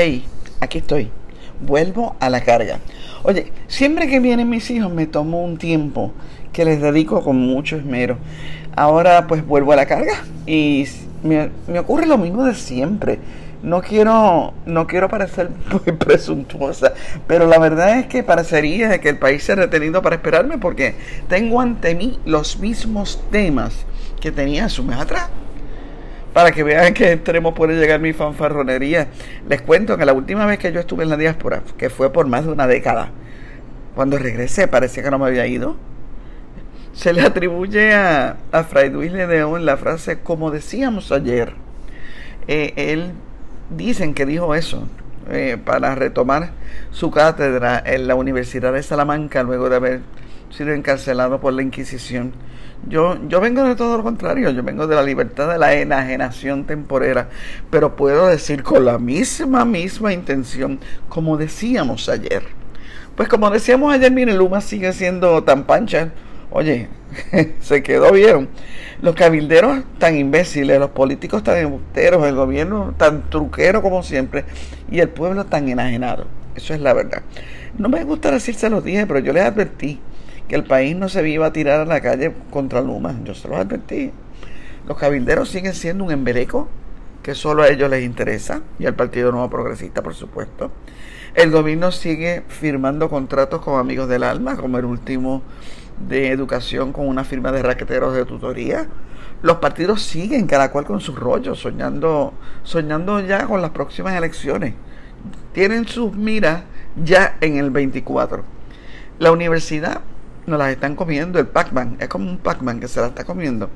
Hey, aquí estoy. Vuelvo a la carga. Oye, siempre que vienen mis hijos me tomo un tiempo que les dedico con mucho esmero. Ahora pues vuelvo a la carga y me, ocurre lo mismo de siempre. No quiero, no quiero parecer presuntuosa, pero la verdad es que parecería que el país se ha retenido para esperarme porque tengo ante mí los mismos temas que tenía hace un mes atrás para que vean qué extremo puede llegar mi fanfarronería. Les cuento que la última vez que yo estuve en la diáspora, que fue por más de una década, cuando regresé parecía que no me había ido. Se le atribuye a, a Fray Luis Ledeón la frase, como decíamos ayer. Eh, él dicen que dijo eso eh, para retomar su cátedra en la Universidad de Salamanca luego de haber sido encarcelado por la Inquisición. Yo, yo vengo de todo lo contrario, yo vengo de la libertad de la enajenación temporera, pero puedo decir con la misma, misma intención, como decíamos ayer. Pues como decíamos ayer, mire, Luma sigue siendo tan pancha. Oye, se quedó bien. Los cabilderos tan imbéciles, los políticos tan embusteros, el gobierno tan truquero como siempre, y el pueblo tan enajenado. Eso es la verdad. No me gusta decirse los dije, pero yo les advertí que el país no se iba a tirar a la calle contra Luma. Yo se los advertí. Los cabilderos siguen siendo un embeleco que solo a ellos les interesa y al Partido Nuevo Progresista, por supuesto. El gobierno sigue firmando contratos con amigos del alma, como el último de educación con una firma de raqueteros de tutoría. Los partidos siguen cada cual con sus rollos, soñando, soñando ya con las próximas elecciones. Tienen sus miras ya en el 24. La universidad nos las están comiendo, el Pac-Man, es como un Pac-Man que se la está comiendo.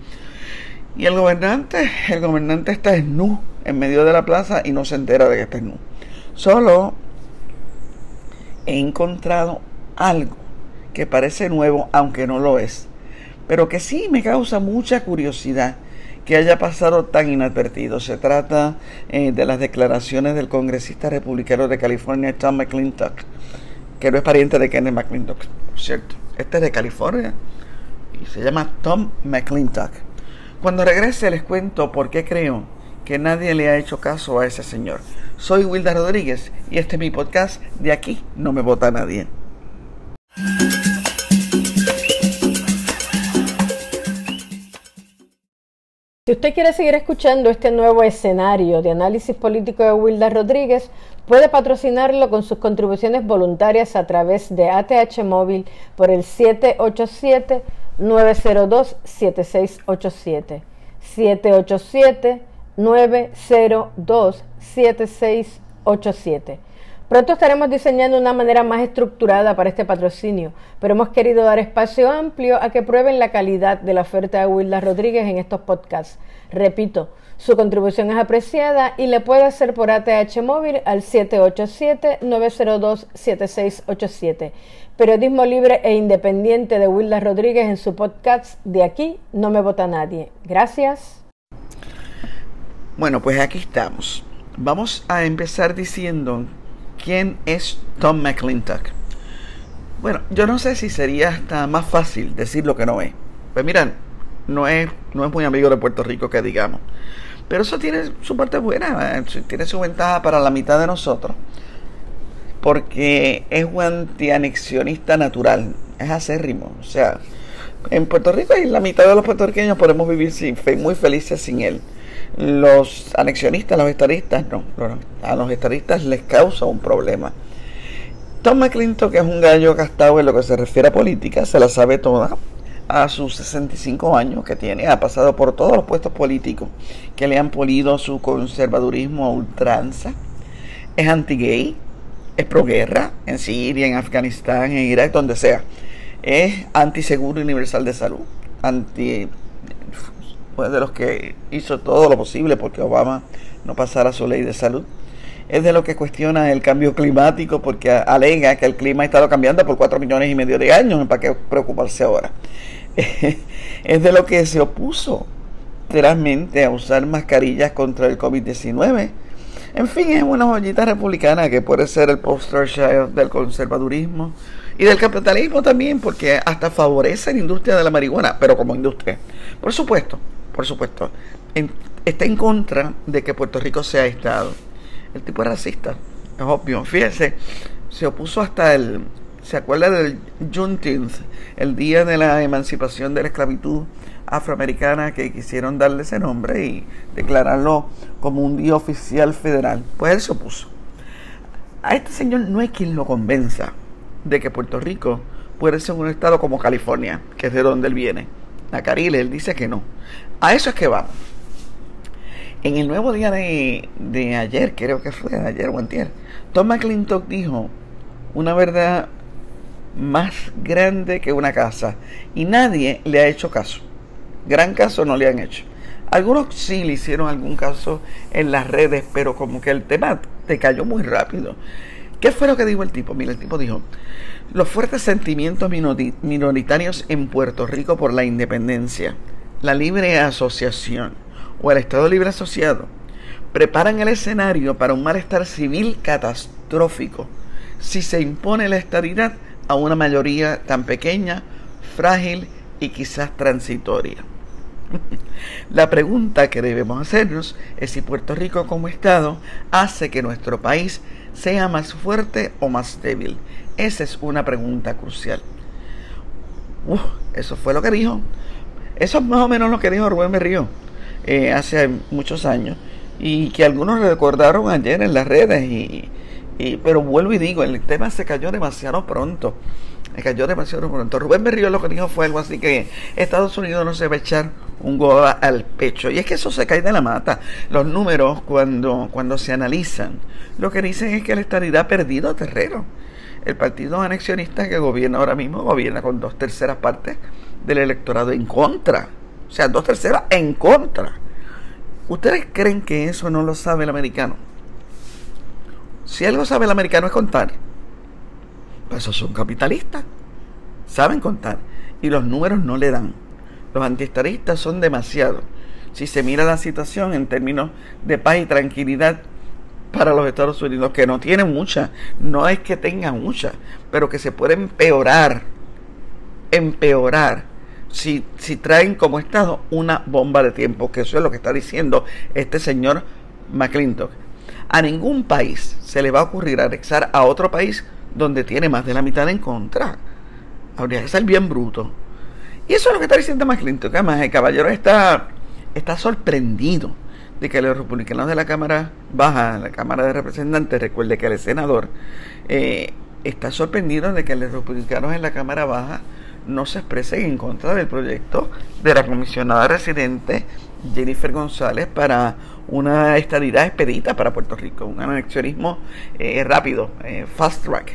Y el gobernante, el gobernante está nu en medio de la plaza y no se entera de que está nu. Solo he encontrado algo que parece nuevo, aunque no lo es, pero que sí me causa mucha curiosidad que haya pasado tan inadvertido. Se trata eh, de las declaraciones del congresista republicano de California, Tom McClintock, que no es pariente de Kenneth McClintock, cierto. Este es de California y se llama Tom McClintock. Cuando regrese les cuento por qué creo que nadie le ha hecho caso a ese señor. Soy Wilda Rodríguez y este es mi podcast. De aquí no me vota nadie. Si usted quiere seguir escuchando este nuevo escenario de análisis político de Wilda Rodríguez, puede patrocinarlo con sus contribuciones voluntarias a través de ATH Móvil por el 787-902-7687. 787-902-7687. Pronto estaremos diseñando una manera más estructurada para este patrocinio, pero hemos querido dar espacio amplio a que prueben la calidad de la oferta de Wilda Rodríguez en estos podcasts. Repito, su contribución es apreciada y le puede hacer por ATH móvil al 787-902-7687. Periodismo libre e independiente de Wilda Rodríguez en su podcast De aquí no me vota nadie. Gracias. Bueno, pues aquí estamos. Vamos a empezar diciendo ¿Quién es Tom McClintock? Bueno, yo no sé si sería hasta más fácil decir lo que no es. Pues miran, no es, no es muy amigo de Puerto Rico que digamos. Pero eso tiene su parte buena, eh, tiene su ventaja para la mitad de nosotros. Porque es un antianexionista natural, es acérrimo. O sea, en Puerto Rico y la mitad de los puertorriqueños podemos vivir sin, muy felices sin él. Los anexionistas, los estadistas, no, a los estadistas les causa un problema. Tom McClintock, que es un gallo gastado en lo que se refiere a política, se la sabe toda. A sus 65 años que tiene, ha pasado por todos los puestos políticos que le han polido su conservadurismo a ultranza. Es anti-gay, es pro-guerra en Siria, en Afganistán, en Irak, donde sea. Es anti-seguro universal de salud, anti fue de los que hizo todo lo posible porque Obama no pasara su ley de salud. Es de los que cuestiona el cambio climático porque alega que el clima ha estado cambiando por cuatro millones y medio de años. ¿Para qué preocuparse ahora? es de lo que se opuso literalmente a usar mascarillas contra el COVID-19. En fin, es una joyita republicana que puede ser el poster child del conservadurismo y del capitalismo también, porque hasta favorece la industria de la marihuana, pero como industria. Por supuesto, por supuesto, está en contra de que Puerto Rico sea Estado. El tipo era racista, es obvio. Fíjense, se opuso hasta el. ¿Se acuerda del Juneteenth, el día de la emancipación de la esclavitud afroamericana que quisieron darle ese nombre y declararlo como un día oficial federal? Pues él se opuso. A este señor no hay quien lo convenza de que Puerto Rico puede ser un estado como California, que es de donde él viene. La Carile, él dice que no. A eso es que vamos. En el nuevo día de, de ayer, creo que fue ayer o antier, Tom McClintock dijo una verdad más grande que una casa y nadie le ha hecho caso. Gran caso no le han hecho. Algunos sí le hicieron algún caso en las redes, pero como que el tema te cayó muy rápido. ¿Qué fue lo que dijo el tipo? Mira, el tipo dijo, los fuertes sentimientos minoritarios en Puerto Rico por la independencia, la libre asociación, o el Estado Libre Asociado preparan el escenario para un malestar civil catastrófico si se impone la estabilidad a una mayoría tan pequeña, frágil y quizás transitoria. La pregunta que debemos hacernos es si Puerto Rico como Estado hace que nuestro país sea más fuerte o más débil. Esa es una pregunta crucial. eso fue lo que dijo. Eso es más o menos lo que dijo Rubén Berrío. Eh, hace muchos años y que algunos recordaron ayer en las redes y, pero vuelvo y digo el tema se cayó demasiado pronto se cayó demasiado pronto Rubén Berrío lo que dijo fue algo así que Estados Unidos no se va a echar un goba al pecho y es que eso se cae de la mata los números cuando cuando se analizan lo que dicen es que la estadidad ha perdido terreno el partido anexionista que gobierna ahora mismo gobierna con dos terceras partes del electorado en contra o sea, dos terceras en contra. ¿Ustedes creen que eso no lo sabe el americano? Si algo sabe el americano es contar. Pues esos son capitalistas. Saben contar. Y los números no le dan. Los antiestaristas son demasiados. Si se mira la situación en términos de paz y tranquilidad para los Estados Unidos, que no tienen mucha, no es que tengan mucha, pero que se puede empeorar, empeorar si, si traen como Estado una bomba de tiempo, que eso es lo que está diciendo este señor McClintock. A ningún país se le va a ocurrir anexar a otro país donde tiene más de la mitad en contra. Habría que ser bien bruto. Y eso es lo que está diciendo McClintock. Además, el caballero está, está sorprendido de que los republicanos de la Cámara Baja, la Cámara de Representantes, recuerde que el senador, eh, está sorprendido de que los republicanos en la Cámara Baja no se expresen en contra del proyecto de la comisionada residente Jennifer González para una estadidad expedita para Puerto Rico, un anexionismo eh, rápido, eh, fast track.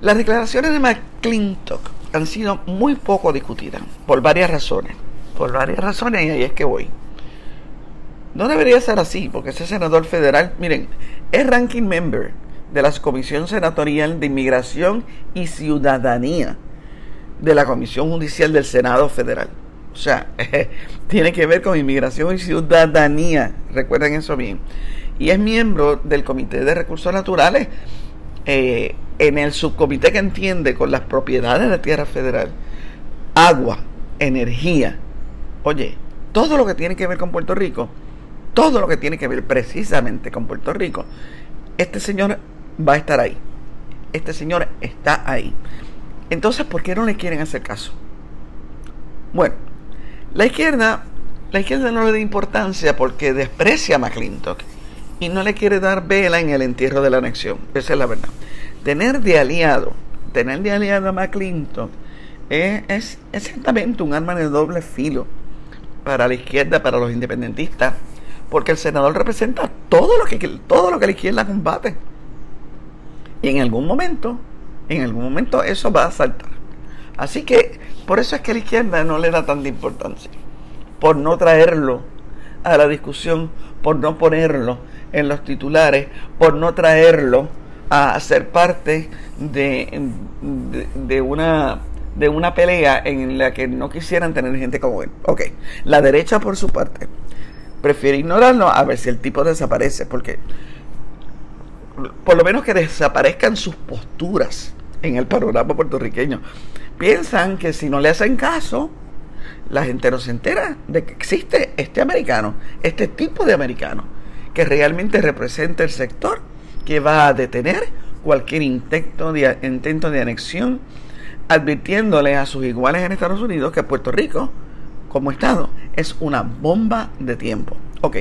Las declaraciones de McClintock han sido muy poco discutidas por varias razones. Por varias razones y ahí es que voy. No debería ser así, porque ese senador federal, miren, es ranking member de la Comisión Senatorial de Inmigración y Ciudadanía de la Comisión Judicial del Senado Federal. O sea, tiene que ver con inmigración y ciudadanía, recuerden eso bien. Y es miembro del Comité de Recursos Naturales eh, en el subcomité que entiende con las propiedades de la tierra federal, agua, energía. Oye, todo lo que tiene que ver con Puerto Rico, todo lo que tiene que ver precisamente con Puerto Rico, este señor va a estar ahí. Este señor está ahí. Entonces, ¿por qué no le quieren hacer caso? Bueno, la izquierda, la izquierda no le da importancia porque desprecia a McClintock y no le quiere dar vela en el entierro de la anexión. Esa es la verdad. Tener de aliado, tener de aliado a McClintock es, es exactamente un arma de doble filo para la izquierda, para los independentistas, porque el senador representa todo lo que, todo lo que la izquierda combate. Y en algún momento en algún momento eso va a saltar. Así que por eso es que la izquierda no le da tanta importancia, por no traerlo a la discusión, por no ponerlo en los titulares, por no traerlo a ser parte de, de, una de una pelea en la que no quisieran tener gente como él. Ok, la derecha por su parte prefiere ignorarlo a ver si el tipo desaparece, porque por lo menos que desaparezcan sus posturas en el panorama puertorriqueño. Piensan que si no le hacen caso, la gente no se entera de que existe este americano, este tipo de americano, que realmente represente el sector que va a detener cualquier intento de, intento de anexión, advirtiéndole a sus iguales en Estados Unidos que Puerto Rico, como Estado, es una bomba de tiempo. Ok.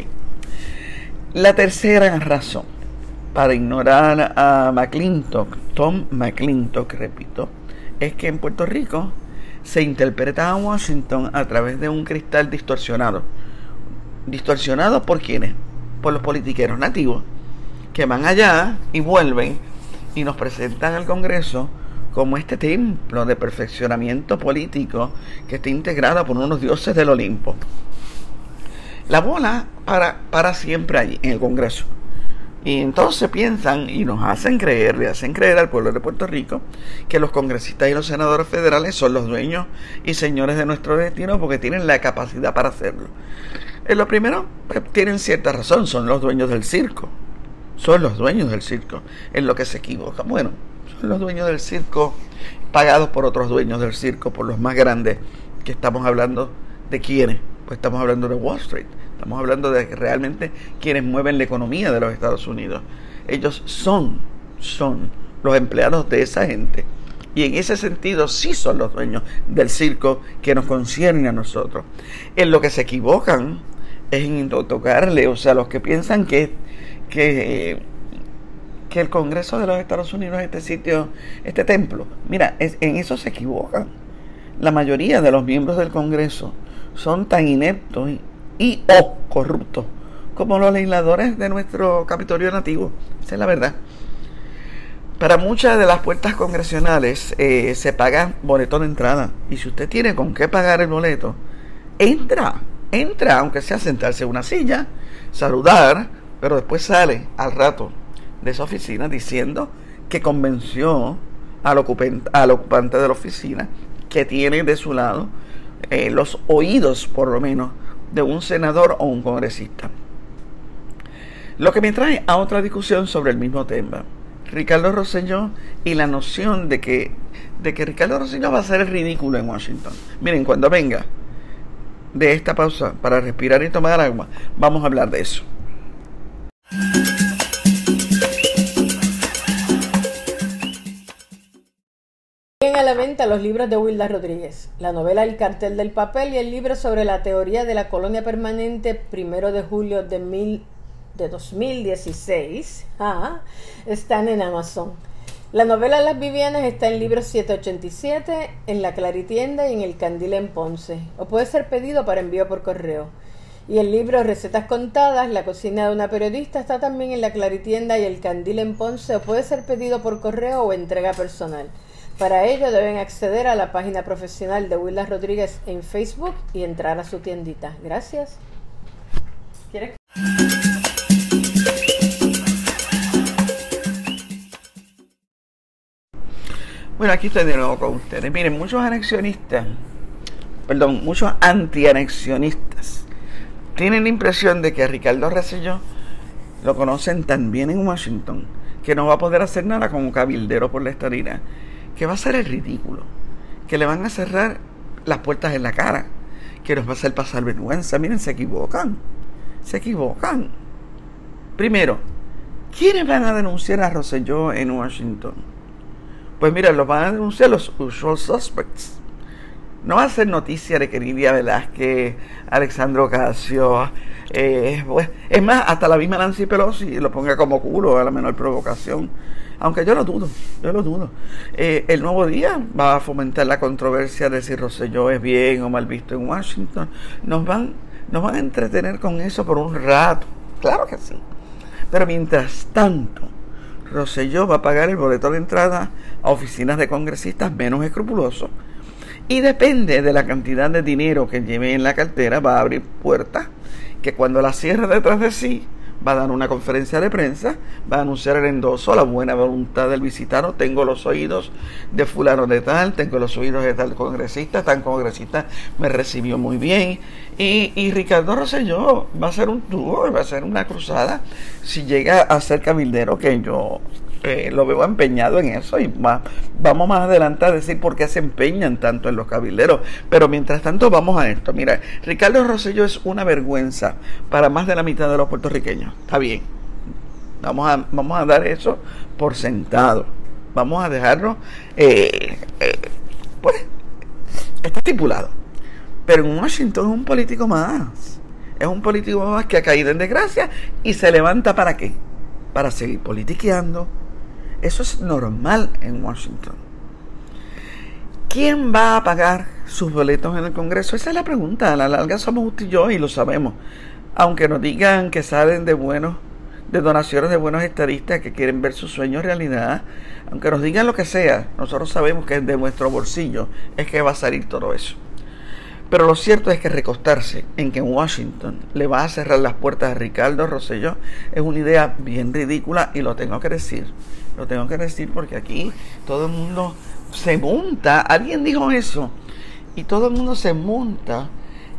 La tercera razón para ignorar a McClintock, Tom McClintock, repito, es que en Puerto Rico se interpreta a Washington a través de un cristal distorsionado. ¿Distorsionado por quiénes? Por los politiqueros nativos, que van allá y vuelven y nos presentan al Congreso como este templo de perfeccionamiento político que está integrado por unos dioses del Olimpo. La bola para, para siempre allí, en el Congreso. Y entonces piensan y nos hacen creer, le hacen creer al pueblo de Puerto Rico que los congresistas y los senadores federales son los dueños y señores de nuestro destino porque tienen la capacidad para hacerlo. En lo primero, pues, tienen cierta razón, son los dueños del circo. Son los dueños del circo. En lo que se equivocan. Bueno, son los dueños del circo pagados por otros dueños del circo, por los más grandes, que estamos hablando de quiénes. Pues estamos hablando de Wall Street. Estamos hablando de realmente quienes mueven la economía de los Estados Unidos. Ellos son, son los empleados de esa gente. Y en ese sentido sí son los dueños del circo que nos concierne a nosotros. En lo que se equivocan es en tocarle, o sea, los que piensan que, que, que el Congreso de los Estados Unidos es este sitio, este templo. Mira, en eso se equivocan. La mayoría de los miembros del Congreso son tan ineptos y o corruptos como los legisladores de nuestro Capitolio nativo. Esa es la verdad. Para muchas de las puertas congresionales eh, se paga boleto de entrada. Y si usted tiene con qué pagar el boleto, entra, entra, aunque sea sentarse en una silla, saludar, pero después sale al rato de esa oficina diciendo que convenció al ocupante, al ocupante de la oficina que tiene de su lado eh, los oídos, por lo menos, de un senador o un congresista. Lo que me trae a otra discusión sobre el mismo tema. Ricardo Rosselló y la noción de que, de que Ricardo Rosselló va a ser ridículo en Washington. Miren, cuando venga de esta pausa para respirar y tomar agua, vamos a hablar de eso. a la venta los libros de Wilda Rodríguez, la novela El cartel del papel y el libro sobre la teoría de la colonia permanente primero de julio de, mil, de 2016 ah, están en Amazon. La novela Las Vivianas está en libro 787, en la Claritienda y en el Candil en Ponce, o puede ser pedido para envío por correo. Y el libro Recetas Contadas, La cocina de una periodista, está también en la Claritienda y el Candil en Ponce, o puede ser pedido por correo o entrega personal. Para ello deben acceder a la página profesional de Willas Rodríguez en Facebook y entrar a su tiendita. Gracias. Bueno, aquí estoy de nuevo con ustedes. Miren, muchos anexionistas, perdón, muchos antianexionistas tienen la impresión de que a Ricardo Rosselló lo conocen tan bien en Washington que no va a poder hacer nada como cabildero por la estadía que va a ser el ridículo, que le van a cerrar las puertas en la cara, que nos va a hacer pasar vergüenza. Miren, se equivocan, se equivocan. Primero, ¿quiénes van a denunciar a Rosselló en Washington? Pues mira, los van a denunciar los usual suspects. No ser noticia de que Lidia Velázquez, Alexandro Casio, eh, es más, hasta la misma Nancy Pelosi lo ponga como culo a la menor provocación aunque yo lo dudo, yo lo dudo. Eh, el nuevo día va a fomentar la controversia de si Rosselló es bien o mal visto en Washington. Nos van, nos van a entretener con eso por un rato, claro que sí. Pero mientras tanto, Rosselló va a pagar el boleto de entrada a oficinas de congresistas menos escrupulosos. Y depende de la cantidad de dinero que lleve en la cartera, va a abrir puertas que cuando la cierre detrás de sí, va a dar una conferencia de prensa, va a anunciar el endoso, la buena voluntad del visitado. Tengo los oídos de fulano de tal, tengo los oídos de tal congresista, tal congresista me recibió muy bien. Y, y Ricardo Rosselló va a ser un tour, va a ser una cruzada. Si llega a ser cabildero, que yo eh, lo veo empeñado en eso y vamos más adelante a decir por qué se empeñan tanto en los cabilderos. Pero mientras tanto vamos a esto. Mira, Ricardo Rosselló es una vergüenza para más de la mitad de los puertorriqueños. Está bien. Vamos a, vamos a dar eso por sentado. Vamos a dejarlo, eh, eh, pues, está estipulado. Pero en Washington es un político más. Es un político más que ha caído en desgracia y se levanta para qué? Para seguir politiqueando, eso es normal en Washington. ¿Quién va a pagar sus boletos en el Congreso? Esa es la pregunta. A la larga somos usted y yo y lo sabemos. Aunque nos digan que salen de buenos, de donaciones de buenos estadistas que quieren ver su sueño realidad, aunque nos digan lo que sea, nosotros sabemos que de nuestro bolsillo es que va a salir todo eso. Pero lo cierto es que recostarse en que Washington le va a cerrar las puertas a Ricardo Rosselló es una idea bien ridícula y lo tengo que decir. Lo tengo que decir porque aquí todo el mundo se monta, alguien dijo eso, y todo el mundo se monta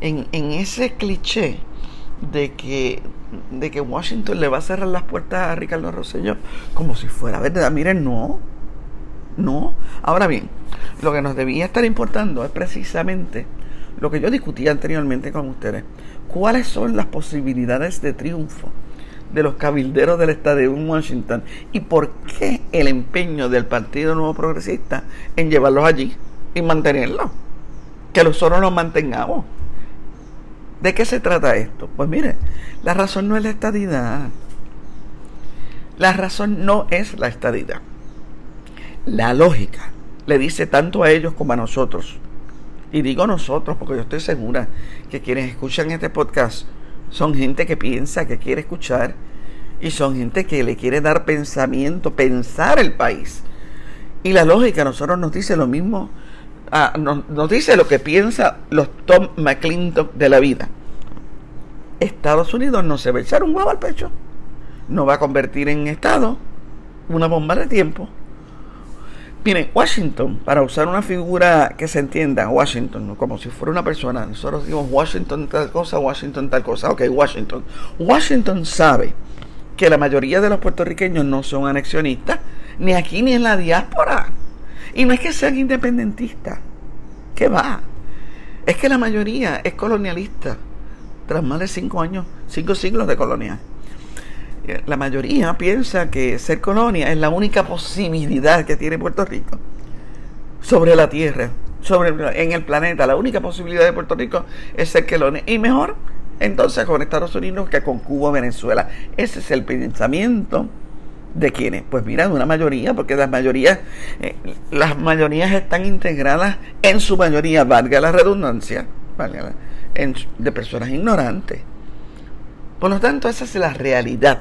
en, ese cliché de que, de que Washington le va a cerrar las puertas a Ricardo Rosselló como si fuera verdad. Miren, no, no. Ahora bien, lo que nos debía estar importando es precisamente lo que yo discutía anteriormente con ustedes. ¿Cuáles son las posibilidades de triunfo? De los cabilderos del estado de Washington y por qué el empeño del Partido Nuevo Progresista en llevarlos allí y mantenerlos. Que nosotros los mantengamos. ¿De qué se trata esto? Pues mire, la razón no es la estadidad. La razón no es la estadidad. La lógica le dice tanto a ellos como a nosotros. Y digo nosotros porque yo estoy segura que quienes escuchan este podcast son gente que piensa, que quiere escuchar y son gente que le quiere dar pensamiento, pensar el país. Y la lógica nosotros nos dice lo mismo, ah, nos, dice lo que piensa los Tom McClintock de la vida. Estados Unidos no se va a echar un huevo al pecho, no va a convertir en Estado una bomba de tiempo. Miren, Washington, para usar una figura que se entienda, Washington, como si fuera una persona, nosotros decimos Washington tal cosa, Washington tal cosa, ok, Washington. Washington sabe que la mayoría de los puertorriqueños no son anexionistas, ni aquí ni en la diáspora. Y no es que sean independentistas, ¿qué va? Es que la mayoría es colonialista, tras más de cinco años, cinco siglos de colonia la mayoría piensa que ser colonia es la única posibilidad que tiene Puerto Rico sobre la tierra, sobre en el planeta. La única posibilidad de Puerto Rico es ser colonia. Y mejor entonces con Estados Unidos que con Cuba o Venezuela. Ese es el pensamiento de quienes. Pues mira, de una mayoría, porque las mayorías, eh, las mayorías están integradas en su mayoría, valga la redundancia, valga de personas ignorantes. Por lo tanto, esa es la realidad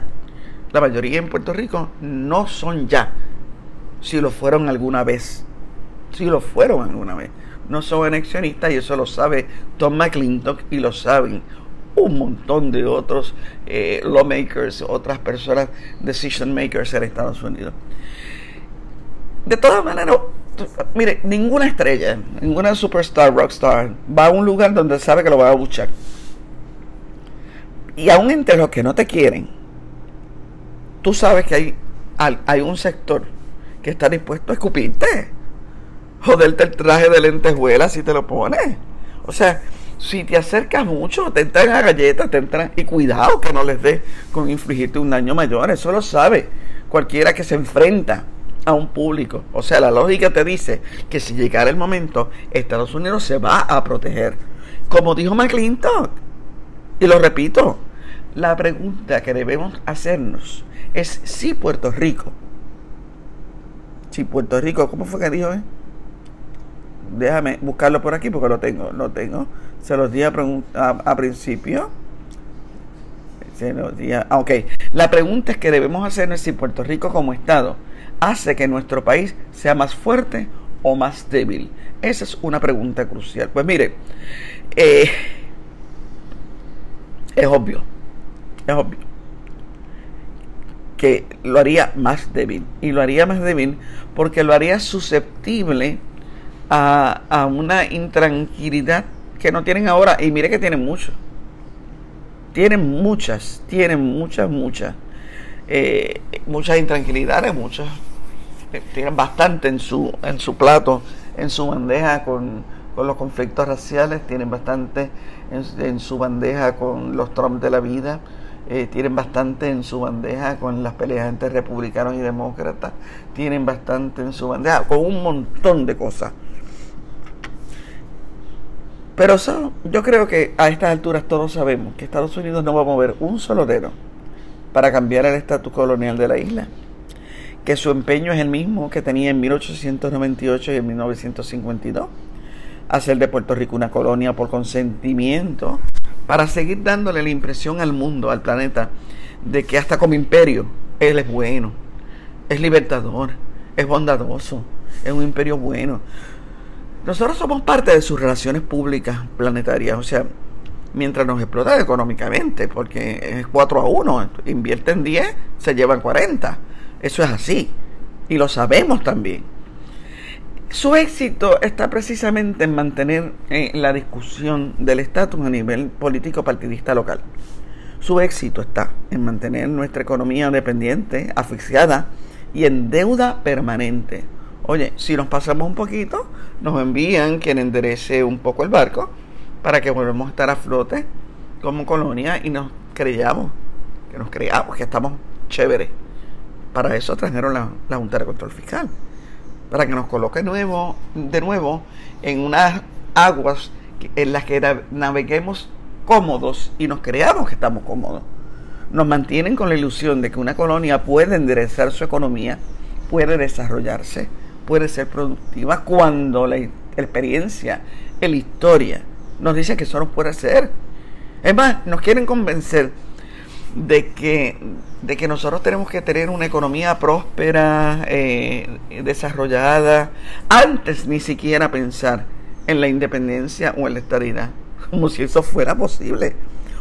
la mayoría en Puerto Rico no son ya, si lo fueron alguna vez. Si lo fueron alguna vez. No son anexionistas y eso lo sabe Tom McClintock y lo saben un montón de otros eh, lawmakers, otras personas, decision makers en Estados Unidos. De todas maneras, mire, ninguna estrella, ninguna superstar, rockstar, va a un lugar donde sabe que lo va a buchar. Y aún entre los que no te quieren, tú sabes que hay, hay un sector que está dispuesto a escupirte, joderte el traje de lentejuela si te lo pones. O sea, si te acercas mucho, te entran a galletas, te entran. Y cuidado que no les dé con infligirte un daño mayor. Eso lo sabe cualquiera que se enfrenta a un público. O sea, la lógica te dice que si llegara el momento, Estados Unidos se va a proteger. Como dijo McClintock. Y lo repito, la pregunta que debemos hacernos es si Puerto Rico. Si Puerto Rico, ¿cómo fue que dijo? Eh? Déjame buscarlo por aquí porque lo tengo, lo tengo. Se los di a, a, principio. Se los di ah, ok. La pregunta es que debemos hacernos si Puerto Rico como Estado hace que nuestro país sea más fuerte o más débil. Esa es una pregunta crucial. Pues mire, eh, es obvio, es obvio que lo haría más débil. Y lo haría más débil porque lo haría susceptible a, una intranquilidad que no tienen ahora. Y mire que tienen mucho. Tienen muchas, tienen muchas, muchas. eh, muchas intranquilidades, muchas eh, tienen bastante en su, en su plato, en su bandeja con, los conflictos raciales, tienen bastante en, su bandeja con los Trump de la vida, eh, tienen bastante en su bandeja con las peleas entre republicanos y demócratas, tienen bastante en su bandeja con un montón de cosas. Pero yo creo que a estas alturas todos sabemos que Estados Unidos no va a mover un solo dedo para cambiar el estatus colonial de la isla que su empeño es el mismo que tenía en 1898 y en 1952, hacer de Puerto Rico una colonia por consentimiento, para seguir dándole la impresión al mundo, al planeta, de que hasta como imperio él es bueno, es libertador, es bondadoso, es un imperio bueno. Nosotros somos parte de sus relaciones públicas planetarias, o sea, mientras nos explota económicamente, porque es 4 a 1, invierten 10, se llevan 40 eso es así. Y lo sabemos también. Su éxito está precisamente en mantener eh, la discusión del estatus a nivel político partidista local. Su éxito está en mantener nuestra economía dependiente, asfixiada y en deuda permanente. Oye, si nos pasamos un poquito, nos envían quien enderece un poco el barco para que volvamos a estar a flote como colonia y nos creyamos, que nos creamos que estamos chéveres. Para eso trajeron la, Junta de Control Fiscal, para que nos coloque nuevo, de nuevo en unas aguas en las que naveguemos cómodos y nos creamos que estamos cómodos. Nos mantienen con la ilusión de que una colonia puede enderezar su economía, puede desarrollarse, puede ser productiva cuando la experiencia, la historia nos dice que eso no puede ser. Es más, nos quieren convencer de que, de que nosotros tenemos que tener una economía próspera, eh, desarrollada, antes ni siquiera pensar en la independencia o en la estabilidad, como si eso fuera posible.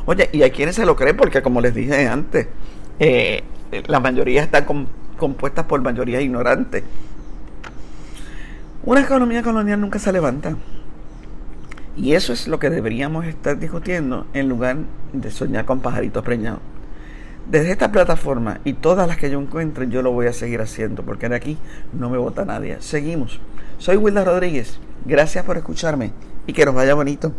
Oye, y hay quienes se lo creen porque, como les dije antes, eh, la mayoría están compuestas por mayoría ignorante. Una economía colonial nunca se levanta. Y eso es lo que deberíamos estar discutiendo en lugar de soñar con pajaritos preñados. Desde esta plataforma y todas las que yo encuentre, yo lo voy a seguir haciendo, porque de aquí no me vota nadie. Seguimos. Soy Wilda Rodríguez. Gracias por escucharme y que nos vaya bonito.